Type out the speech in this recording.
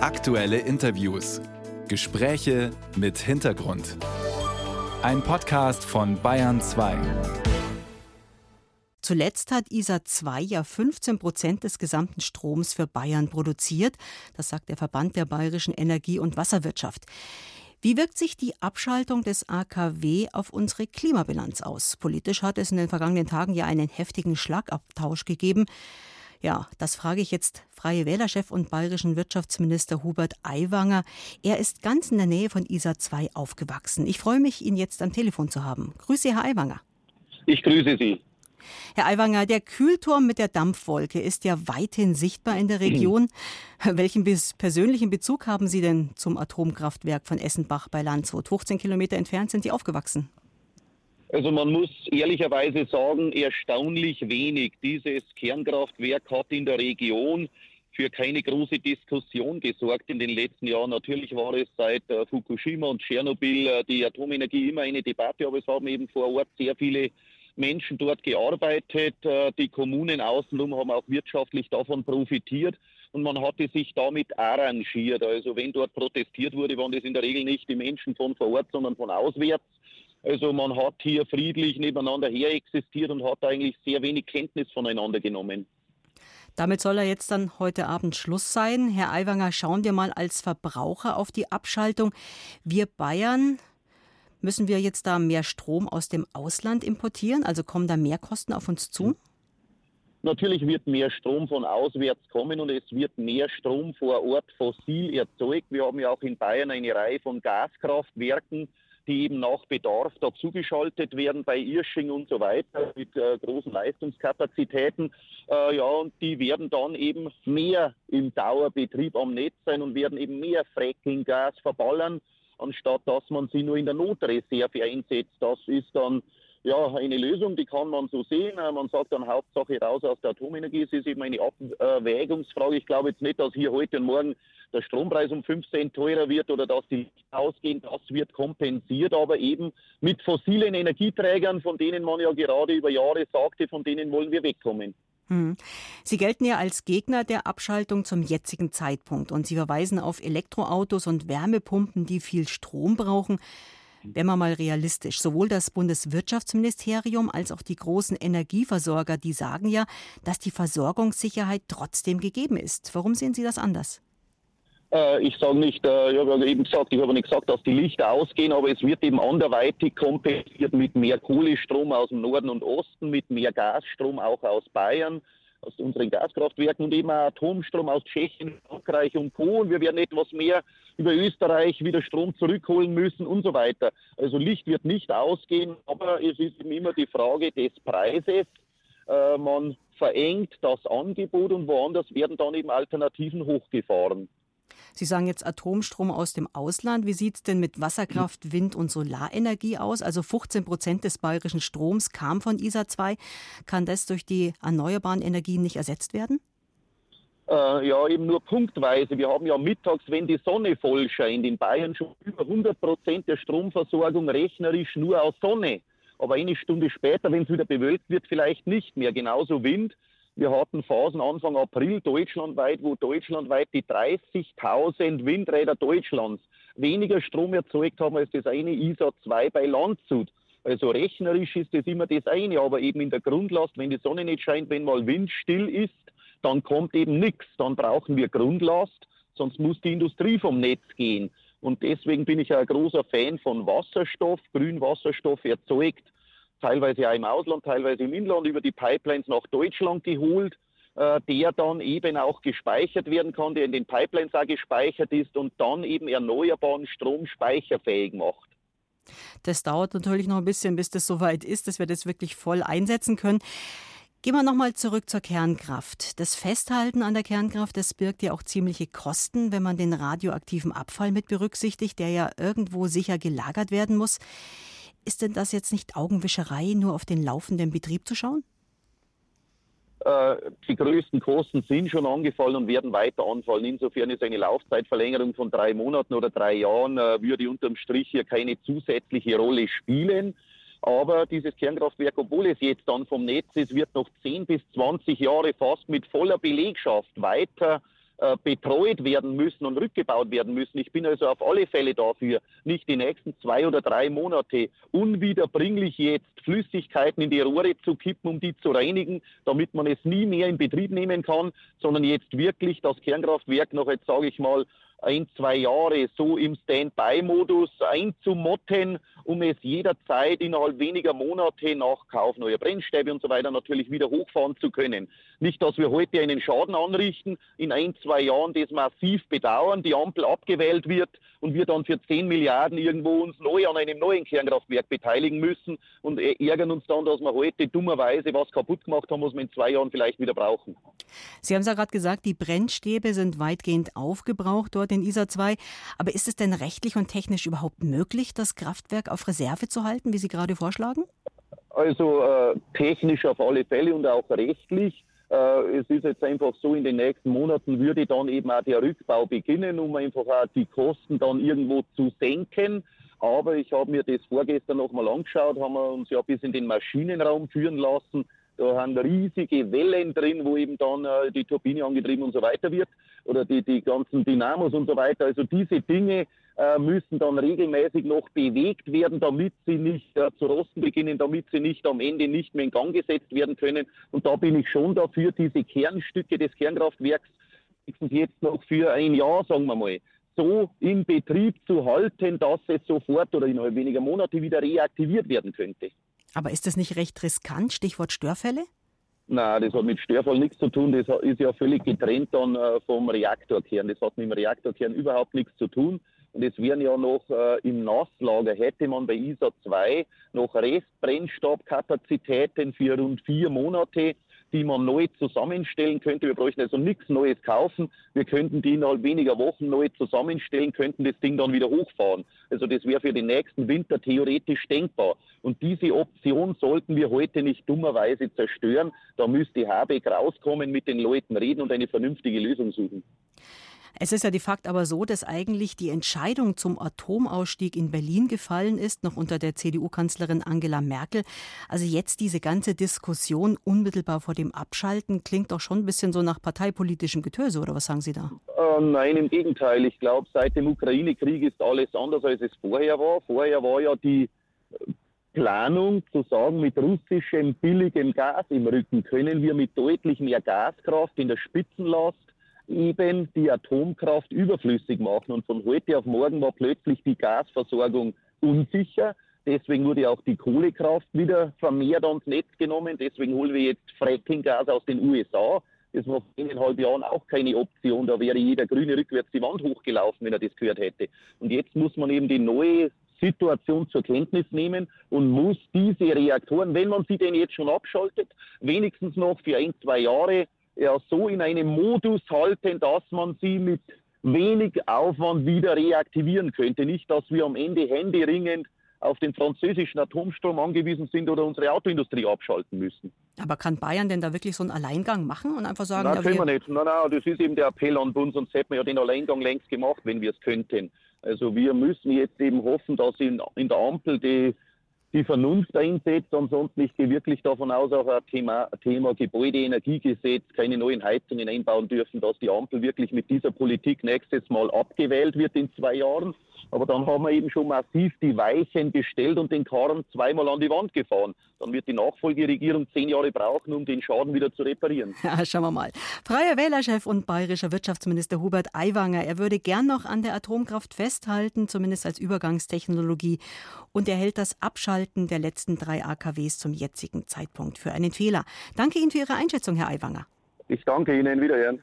Aktuelle Interviews. Gespräche mit Hintergrund. Ein Podcast von Bayern 2. Zuletzt hat ISA 2 ja 15 Prozent des gesamten Stroms für Bayern produziert. Das sagt der Verband der bayerischen Energie- und Wasserwirtschaft. Wie wirkt sich die Abschaltung des AKW auf unsere Klimabilanz aus? Politisch hat es in den vergangenen Tagen ja einen heftigen Schlagabtausch gegeben. Ja, das frage ich jetzt Freie Wählerchef und bayerischen Wirtschaftsminister Hubert Aiwanger. Er ist ganz in der Nähe von ISA 2 aufgewachsen. Ich freue mich, ihn jetzt am Telefon zu haben. Grüße, Herr Aiwanger. Ich grüße Sie. Herr Aiwanger, der Kühlturm mit der Dampfwolke ist ja weithin sichtbar in der Region. Welchen persönlichen Bezug haben Sie denn zum Atomkraftwerk von Essenbach bei Landshut? 15 Kilometer entfernt sind Sie aufgewachsen. Also man muss ehrlicherweise sagen, erstaunlich wenig. Dieses Kernkraftwerk hat in der Region für keine große Diskussion gesorgt in den letzten Jahren. Natürlich war es seit äh, Fukushima und Tschernobyl äh, die Atomenergie immer eine Debatte, aber es haben eben vor Ort sehr viele Menschen dort gearbeitet. Äh, die Kommunen außenrum haben auch wirtschaftlich davon profitiert und man hatte sich damit arrangiert. Also wenn dort protestiert wurde, waren das in der Regel nicht die Menschen von vor Ort, sondern von auswärts. Also man hat hier friedlich nebeneinander her existiert und hat eigentlich sehr wenig Kenntnis voneinander genommen. Damit soll er jetzt dann heute Abend Schluss sein. Herr Aiwanger, schauen wir mal als Verbraucher auf die Abschaltung. Wir Bayern Müssen wir jetzt da mehr Strom aus dem Ausland importieren? Also kommen da mehr Kosten auf uns zu? Natürlich wird mehr Strom von auswärts kommen und es wird mehr Strom vor Ort fossil erzeugt. Wir haben ja auch in Bayern eine Reihe von Gaskraftwerken, die eben nach Bedarf dazugeschaltet werden bei Irsching und so weiter mit äh, großen Leistungskapazitäten. Äh, ja, und die werden dann eben mehr im Dauerbetrieb am Netz sein und werden eben mehr Fracking-Gas verballern anstatt dass man sie nur in der Notreserve einsetzt. Das ist dann ja, eine Lösung, die kann man so sehen. Äh, man sagt dann Hauptsache raus aus der Atomenergie. Es ist eben eine Abwägungsfrage. Ich glaube jetzt nicht, dass hier heute und morgen der Strompreis um 5 Cent teurer wird oder dass die ausgehen. Das wird kompensiert, aber eben mit fossilen Energieträgern, von denen man ja gerade über Jahre sagte, von denen wollen wir wegkommen. Hm. Sie gelten ja als Gegner der Abschaltung zum jetzigen Zeitpunkt und Sie verweisen auf Elektroautos und Wärmepumpen, die viel Strom brauchen. Wenn man mal realistisch, sowohl das Bundeswirtschaftsministerium als auch die großen Energieversorger, die sagen ja, dass die Versorgungssicherheit trotzdem gegeben ist. Warum sehen Sie das anders? Äh, ich sage nicht, äh, ich habe eben gesagt, ich habe nicht gesagt, dass die Lichter ausgehen, aber es wird eben anderweitig kompensiert mit mehr Kohlestrom aus dem Norden und Osten, mit mehr Gasstrom auch aus Bayern, aus unseren Gaskraftwerken und eben Atomstrom aus Tschechien, Frankreich und Polen. Wir werden etwas mehr über Österreich wieder Strom zurückholen müssen und so weiter. Also Licht wird nicht ausgehen, aber es ist immer die Frage des Preises. Äh, man verengt das Angebot und woanders werden dann eben Alternativen hochgefahren. Sie sagen jetzt Atomstrom aus dem Ausland. Wie sieht es denn mit Wasserkraft, Wind- und Solarenergie aus? Also 15 Prozent des bayerischen Stroms kam von ISA 2. Kann das durch die erneuerbaren Energien nicht ersetzt werden? Äh, ja, eben nur punktweise. Wir haben ja mittags, wenn die Sonne voll scheint, in Bayern schon über 100 Prozent der Stromversorgung rechnerisch nur aus Sonne. Aber eine Stunde später, wenn es wieder bewölkt wird, vielleicht nicht mehr. Genauso Wind. Wir hatten Phasen Anfang April deutschlandweit, wo deutschlandweit die 30.000 Windräder Deutschlands weniger Strom erzeugt haben als das eine ISA 2 bei Landshut. Also rechnerisch ist das immer das eine, aber eben in der Grundlast, wenn die Sonne nicht scheint, wenn mal Wind still ist, dann kommt eben nichts. Dann brauchen wir Grundlast, sonst muss die Industrie vom Netz gehen. Und deswegen bin ich ein großer Fan von Wasserstoff, Grünwasserstoff erzeugt teilweise ja im Ausland, teilweise im Inland über die Pipelines nach Deutschland geholt, äh, der dann eben auch gespeichert werden kann, der in den Pipelines auch gespeichert ist und dann eben erneuerbaren Strom speicherfähig macht. Das dauert natürlich noch ein bisschen, bis das soweit ist, dass wir das wirklich voll einsetzen können. Gehen wir nochmal zurück zur Kernkraft. Das Festhalten an der Kernkraft, das birgt ja auch ziemliche Kosten, wenn man den radioaktiven Abfall mit berücksichtigt, der ja irgendwo sicher gelagert werden muss. Ist denn das jetzt nicht Augenwischerei, nur auf den laufenden Betrieb zu schauen? Äh, die größten Kosten sind schon angefallen und werden weiter anfallen. Insofern ist eine Laufzeitverlängerung von drei Monaten oder drei Jahren, äh, würde unterm Strich hier keine zusätzliche Rolle spielen. Aber dieses Kernkraftwerk, obwohl es jetzt dann vom Netz ist, wird noch 10 bis 20 Jahre fast mit voller Belegschaft weiter äh, betreut werden müssen und rückgebaut werden müssen. Ich bin also auf alle Fälle dafür, nicht die nächsten zwei oder drei Monate unwiederbringlich jetzt Flüssigkeiten in die Rohre zu kippen, um die zu reinigen, damit man es nie mehr in Betrieb nehmen kann, sondern jetzt wirklich das Kernkraftwerk noch jetzt, sage ich mal, ein, zwei Jahre so im Standby-Modus einzumotten, um es jederzeit innerhalb weniger Monate nach Kauf neuer Brennstäbe und so weiter natürlich wieder hochfahren zu können. Nicht, dass wir heute einen Schaden anrichten, in ein, zwei Jahren das massiv bedauern, die Ampel abgewählt wird und wir dann für 10 Milliarden irgendwo uns neu an einem neuen Kernkraftwerk beteiligen müssen und ärgern uns dann, dass wir heute dummerweise was kaputt gemacht haben, was wir in zwei Jahren vielleicht wieder brauchen. Sie haben es ja gerade gesagt, die Brennstäbe sind weitgehend aufgebraucht dort in ISA 2. Aber ist es denn rechtlich und technisch überhaupt möglich, das Kraftwerk auf Reserve zu halten, wie Sie gerade vorschlagen? Also äh, technisch auf alle Fälle und auch rechtlich. Äh, es ist jetzt einfach so, in den nächsten Monaten würde dann eben auch der Rückbau beginnen, um einfach auch die Kosten dann irgendwo zu senken. Aber ich habe mir das vorgestern nochmal angeschaut, haben wir uns ja bis in den Maschinenraum führen lassen. Da haben riesige Wellen drin, wo eben dann äh, die Turbine angetrieben und so weiter wird oder die, die ganzen Dynamos und so weiter. Also diese Dinge äh, müssen dann regelmäßig noch bewegt werden, damit sie nicht äh, zu rosten beginnen, damit sie nicht am Ende nicht mehr in Gang gesetzt werden können. Und da bin ich schon dafür, diese Kernstücke des Kernkraftwerks jetzt noch für ein Jahr, sagen wir mal, so in Betrieb zu halten, dass es sofort oder innerhalb weniger Monate wieder reaktiviert werden könnte. Aber ist das nicht recht riskant? Stichwort Störfälle? Nein, das hat mit Störfall nichts zu tun. Das ist ja völlig getrennt dann äh, vom Reaktorkern. Das hat mit dem Reaktorkern überhaupt nichts zu tun. Und es wären ja noch äh, im Nasslager, hätte man bei ISA 2 noch Restbrennstabkapazitäten für rund vier Monate die man neu zusammenstellen könnte. Wir bräuchten also nichts Neues kaufen. Wir könnten die innerhalb weniger Wochen neu zusammenstellen, könnten das Ding dann wieder hochfahren. Also das wäre für den nächsten Winter theoretisch denkbar. Und diese Option sollten wir heute nicht dummerweise zerstören. Da müsste Habeck rauskommen, mit den Leuten reden und eine vernünftige Lösung suchen. Es ist ja de facto aber so, dass eigentlich die Entscheidung zum Atomausstieg in Berlin gefallen ist, noch unter der CDU-Kanzlerin Angela Merkel. Also jetzt diese ganze Diskussion unmittelbar vor dem Abschalten klingt doch schon ein bisschen so nach parteipolitischem Getöse, oder was sagen Sie da? Äh, nein, im Gegenteil. Ich glaube, seit dem Ukraine-Krieg ist alles anders, als es vorher war. Vorher war ja die Planung zu sagen, mit russischem billigem Gas im Rücken können wir mit deutlich mehr Gaskraft in der Spitzenlast eben die Atomkraft überflüssig machen. Und von heute auf morgen war plötzlich die Gasversorgung unsicher. Deswegen wurde auch die Kohlekraft wieder vermehrt ans Netz genommen. Deswegen holen wir jetzt Frackinggas aus den USA. Das war vor eineinhalb Jahren auch keine Option. Da wäre jeder Grüne rückwärts die Wand hochgelaufen, wenn er das gehört hätte. Und jetzt muss man eben die neue Situation zur Kenntnis nehmen und muss diese Reaktoren, wenn man sie denn jetzt schon abschaltet, wenigstens noch für ein, zwei Jahre ja so in einem Modus halten, dass man sie mit wenig Aufwand wieder reaktivieren könnte. Nicht, dass wir am Ende händeringend auf den französischen Atomstrom angewiesen sind oder unsere Autoindustrie abschalten müssen. Aber kann Bayern denn da wirklich so einen Alleingang machen und einfach sagen, nein, können wir nicht. Nein, nein, das ist eben der Appell an uns, sonst hätten wir ja den Alleingang längst gemacht, wenn wir es könnten. Also wir müssen jetzt eben hoffen, dass in, in der Ampel die die Vernunft einsetzt. Ansonsten, ich gehe wirklich davon aus, auch ein Thema, Thema Gebäudeenergiegesetz, keine neuen Heizungen einbauen dürfen, dass die Ampel wirklich mit dieser Politik nächstes Mal abgewählt wird in zwei Jahren. Aber dann haben wir eben schon massiv die Weichen gestellt und den Karren zweimal an die Wand gefahren. Dann wird die Nachfolgeregierung zehn Jahre brauchen, um den Schaden wieder zu reparieren. Ja, schauen wir mal. Freier Wählerchef und bayerischer Wirtschaftsminister Hubert Aiwanger, er würde gern noch an der Atomkraft festhalten, zumindest als Übergangstechnologie. Und er hält das Abschalten der letzten drei AKWs zum jetzigen Zeitpunkt für einen Fehler. Danke Ihnen für Ihre Einschätzung, Herr Aiwanger. Ich danke Ihnen. Wiederhören.